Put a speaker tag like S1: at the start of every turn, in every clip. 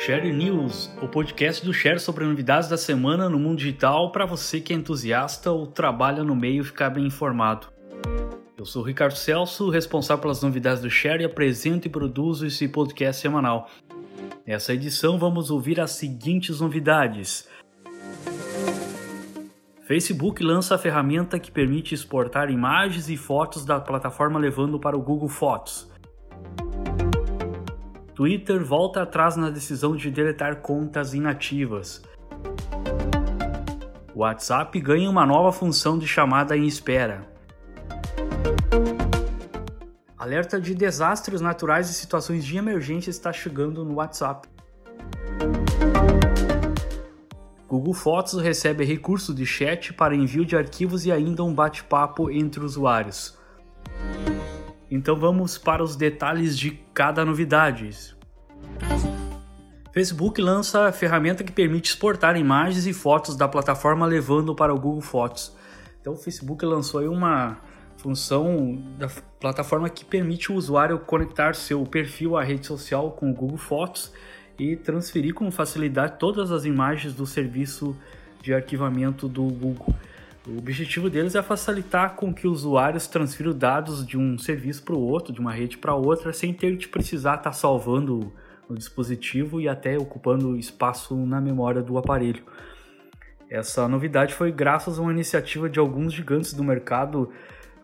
S1: Share News, o podcast do Share sobre novidades da semana no mundo digital para você que é entusiasta ou trabalha no meio ficar bem informado. Eu sou Ricardo Celso, responsável pelas novidades do Share e apresento e produzo esse podcast semanal. Nessa edição vamos ouvir as seguintes novidades. Facebook lança a ferramenta que permite exportar imagens e fotos da plataforma levando para o Google Fotos. Twitter volta atrás na decisão de deletar contas inativas. WhatsApp ganha uma nova função de chamada em espera. Alerta de desastres naturais e situações de emergência está chegando no WhatsApp. Google Fotos recebe recurso de chat para envio de arquivos e ainda um bate-papo entre usuários. Então vamos para os detalhes de cada novidade. Facebook lança a ferramenta que permite exportar imagens e fotos da plataforma levando para o Google Fotos. Então o Facebook lançou aí uma função da plataforma que permite o usuário conectar seu perfil à rede social com o Google Fotos e transferir com facilidade todas as imagens do serviço de arquivamento do Google. O objetivo deles é facilitar com que usuários transfiram dados de um serviço para o outro, de uma rede para outra, sem ter de precisar estar tá salvando o dispositivo e até ocupando espaço na memória do aparelho. Essa novidade foi graças a uma iniciativa de alguns gigantes do mercado,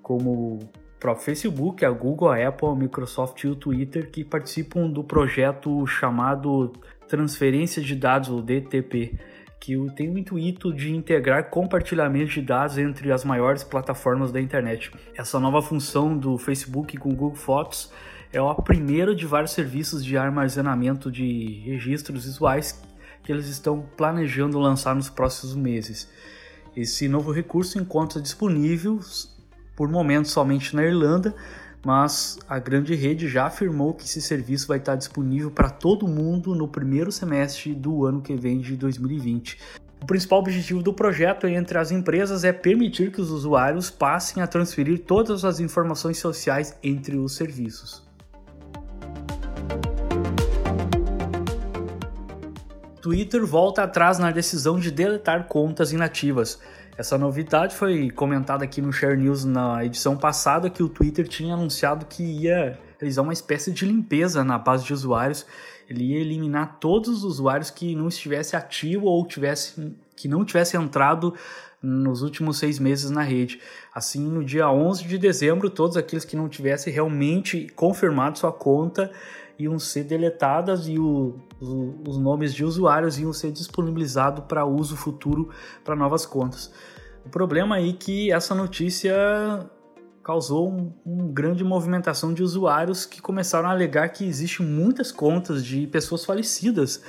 S1: como o Facebook, a Google, a Apple, a Microsoft e o Twitter, que participam do projeto chamado Transferência de Dados, ou DTP que tem o intuito de integrar compartilhamento de dados entre as maiores plataformas da internet. Essa nova função do Facebook com o Google Fotos é a primeira de vários serviços de armazenamento de registros visuais que eles estão planejando lançar nos próximos meses. Esse novo recurso encontra disponível por momento somente na Irlanda, mas a grande rede já afirmou que esse serviço vai estar disponível para todo mundo no primeiro semestre do ano que vem de 2020. O principal objetivo do projeto entre as empresas é permitir que os usuários passem a transferir todas as informações sociais entre os serviços. Twitter volta atrás na decisão de deletar contas inativas. Essa novidade foi comentada aqui no Share News na edição passada que o Twitter tinha anunciado que ia realizar uma espécie de limpeza na base de usuários. Ele ia eliminar todos os usuários que não estivesse ativo ou tivesse, que não tivesse entrado nos últimos seis meses na rede. Assim, no dia 11 de dezembro, todos aqueles que não tivessem realmente confirmado sua conta iam ser deletadas e o, o, os nomes de usuários iam ser disponibilizados para uso futuro para novas contas. O problema aí é que essa notícia causou uma um grande movimentação de usuários que começaram a alegar que existem muitas contas de pessoas falecidas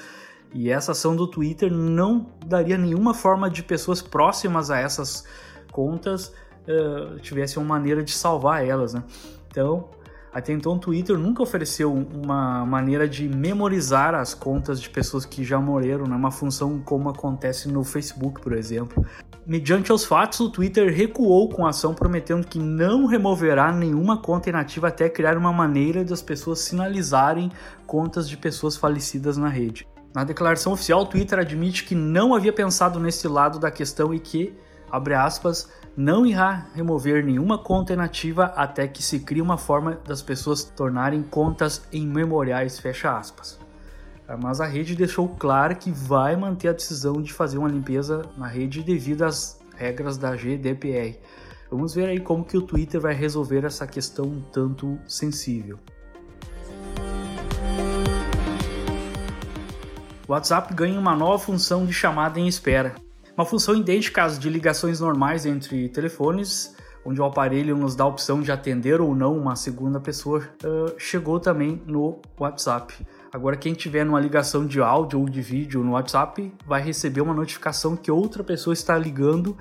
S1: e essa ação do Twitter não daria nenhuma forma de pessoas próximas a essas contas uh, tivessem uma maneira de salvar elas, né? Então até então, o Twitter nunca ofereceu uma maneira de memorizar as contas de pessoas que já morreram, né? uma função como acontece no Facebook, por exemplo. Mediante os fatos, o Twitter recuou com a ação prometendo que não removerá nenhuma conta inativa até criar uma maneira das pessoas sinalizarem contas de pessoas falecidas na rede. Na declaração oficial, o Twitter admite que não havia pensado nesse lado da questão e que, abre aspas, não irá remover nenhuma conta inativa até que se crie uma forma das pessoas tornarem contas em memoriais, fecha aspas. Mas a rede deixou claro que vai manter a decisão de fazer uma limpeza na rede devido às regras da GDPR. Vamos ver aí como que o Twitter vai resolver essa questão um tanto sensível. O WhatsApp ganha uma nova função de chamada em espera. Uma função idêntica às de ligações normais entre telefones, onde o aparelho nos dá a opção de atender ou não uma segunda pessoa, uh, chegou também no WhatsApp. Agora, quem tiver numa ligação de áudio ou de vídeo no WhatsApp vai receber uma notificação que outra pessoa está ligando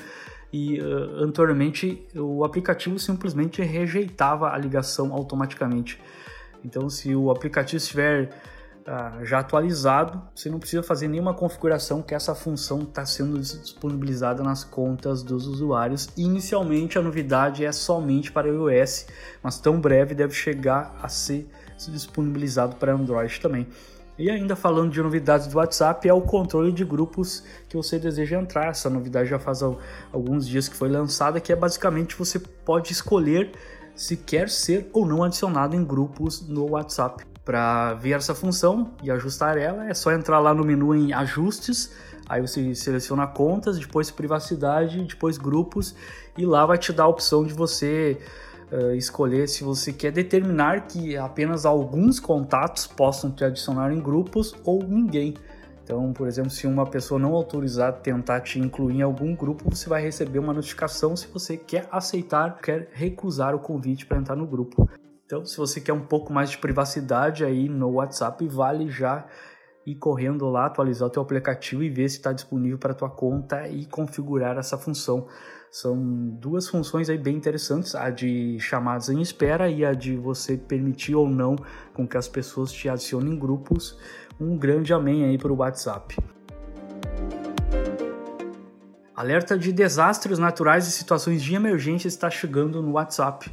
S1: e uh, anteriormente o aplicativo simplesmente rejeitava a ligação automaticamente. Então, se o aplicativo estiver ah, já atualizado, você não precisa fazer nenhuma configuração que essa função está sendo disponibilizada nas contas dos usuários. Inicialmente a novidade é somente para iOS, mas tão breve deve chegar a ser disponibilizado para Android também. E ainda falando de novidades do WhatsApp, é o controle de grupos que você deseja entrar. Essa novidade já faz alguns dias que foi lançada, que é basicamente você pode escolher se quer ser ou não adicionado em grupos no WhatsApp. Para ver essa função e ajustar ela, é só entrar lá no menu em ajustes, aí você seleciona contas, depois privacidade, depois grupos e lá vai te dar a opção de você uh, escolher se você quer determinar que apenas alguns contatos possam te adicionar em grupos ou ninguém. Então, por exemplo, se uma pessoa não autorizada tentar te incluir em algum grupo, você vai receber uma notificação se você quer aceitar, quer recusar o convite para entrar no grupo. Então, se você quer um pouco mais de privacidade aí no WhatsApp, vale já ir correndo lá, atualizar o teu aplicativo e ver se está disponível para tua conta e configurar essa função. São duas funções aí bem interessantes, a de chamadas em espera e a de você permitir ou não com que as pessoas te adicionem em grupos. Um grande amém aí para o WhatsApp. Alerta de desastres naturais e situações de emergência está chegando no WhatsApp.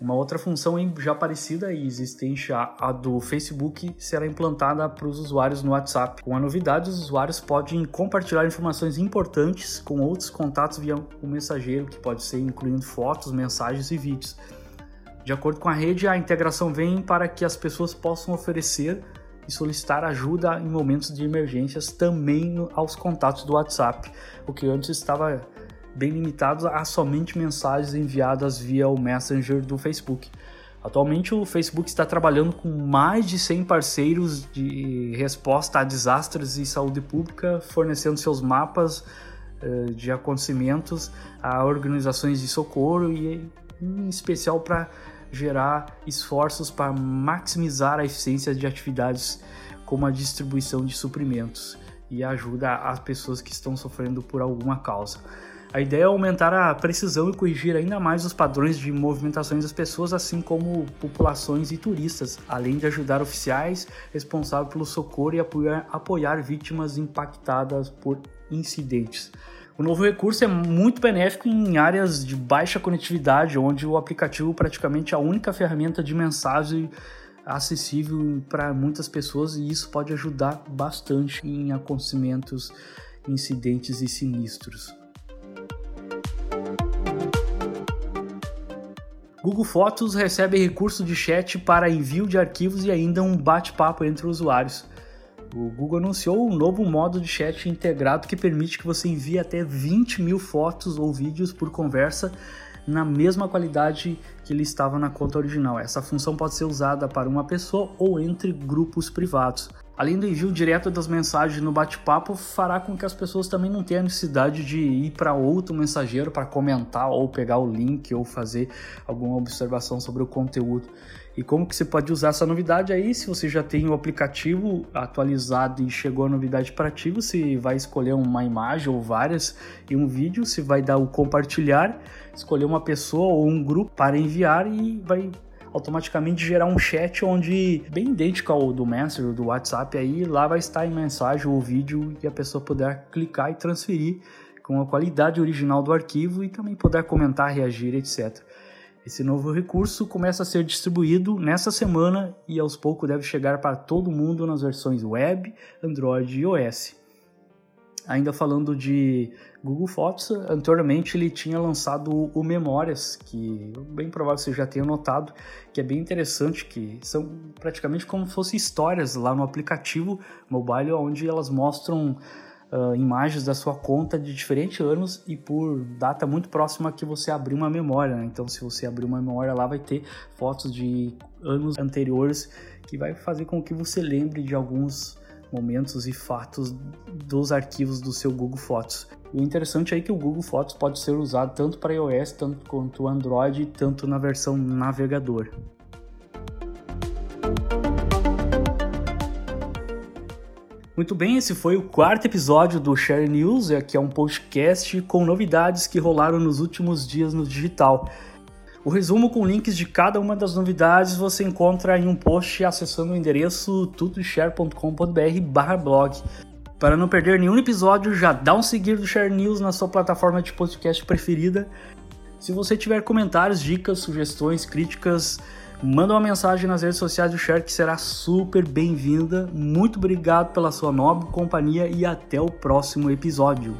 S1: Uma outra função já parecida e existente a, do Facebook será implantada para os usuários no WhatsApp. Com a novidade, os usuários podem compartilhar informações importantes com outros contatos via o mensageiro, que pode ser incluindo fotos, mensagens e vídeos. De acordo com a rede, a integração vem para que as pessoas possam oferecer e solicitar ajuda em momentos de emergências também aos contatos do WhatsApp, o que antes estava bem limitados a somente mensagens enviadas via o Messenger do Facebook. Atualmente o Facebook está trabalhando com mais de 100 parceiros de resposta a desastres e saúde pública, fornecendo seus mapas uh, de acontecimentos a organizações de socorro e em especial para gerar esforços para maximizar a eficiência de atividades como a distribuição de suprimentos e ajuda as pessoas que estão sofrendo por alguma causa. A ideia é aumentar a precisão e corrigir ainda mais os padrões de movimentações das pessoas, assim como populações e turistas, além de ajudar oficiais responsáveis pelo socorro e apoiar, apoiar vítimas impactadas por incidentes. O novo recurso é muito benéfico em áreas de baixa conectividade, onde o aplicativo praticamente é a única ferramenta de mensagem acessível para muitas pessoas e isso pode ajudar bastante em acontecimentos, incidentes e sinistros. Google Fotos recebe recurso de chat para envio de arquivos e ainda um bate-papo entre usuários. O Google anunciou um novo modo de chat integrado que permite que você envie até 20 mil fotos ou vídeos por conversa na mesma qualidade que ele estava na conta original. Essa função pode ser usada para uma pessoa ou entre grupos privados. Além do envio direto das mensagens no bate-papo, fará com que as pessoas também não tenham necessidade de ir para outro mensageiro para comentar ou pegar o link ou fazer alguma observação sobre o conteúdo. E como que você pode usar essa novidade aí? Se você já tem o aplicativo atualizado e chegou a novidade para ti, você vai escolher uma imagem ou várias e um vídeo, você vai dar o compartilhar, escolher uma pessoa ou um grupo para enviar e vai automaticamente gerar um chat onde bem idêntico ao do Messenger, do WhatsApp aí, lá vai estar em mensagem ou vídeo e a pessoa poder clicar e transferir com a qualidade original do arquivo e também poder comentar, reagir, etc. Esse novo recurso começa a ser distribuído nessa semana e aos poucos deve chegar para todo mundo nas versões web, Android e iOS. Ainda falando de Google Fotos, anteriormente ele tinha lançado o Memórias, que bem provável você já tenha notado, que é bem interessante, que são praticamente como se fossem histórias lá no aplicativo mobile, onde elas mostram uh, imagens da sua conta de diferentes anos e por data muito próxima que você abriu uma memória. Né? Então, se você abrir uma memória lá, vai ter fotos de anos anteriores que vai fazer com que você lembre de alguns momentos e fatos dos arquivos do seu Google Fotos. O interessante é que o Google Fotos pode ser usado tanto para iOS tanto quanto Android, tanto na versão navegador. Muito bem, esse foi o quarto episódio do Share News, que é um podcast com novidades que rolaram nos últimos dias no digital. O resumo com links de cada uma das novidades você encontra em um post acessando o endereço tudoshare.com.br blog. Para não perder nenhum episódio, já dá um seguir do Share News na sua plataforma de podcast preferida. Se você tiver comentários, dicas, sugestões, críticas, Manda uma mensagem nas redes sociais do Share que será super bem-vinda. Muito obrigado pela sua nobre companhia e até o próximo episódio.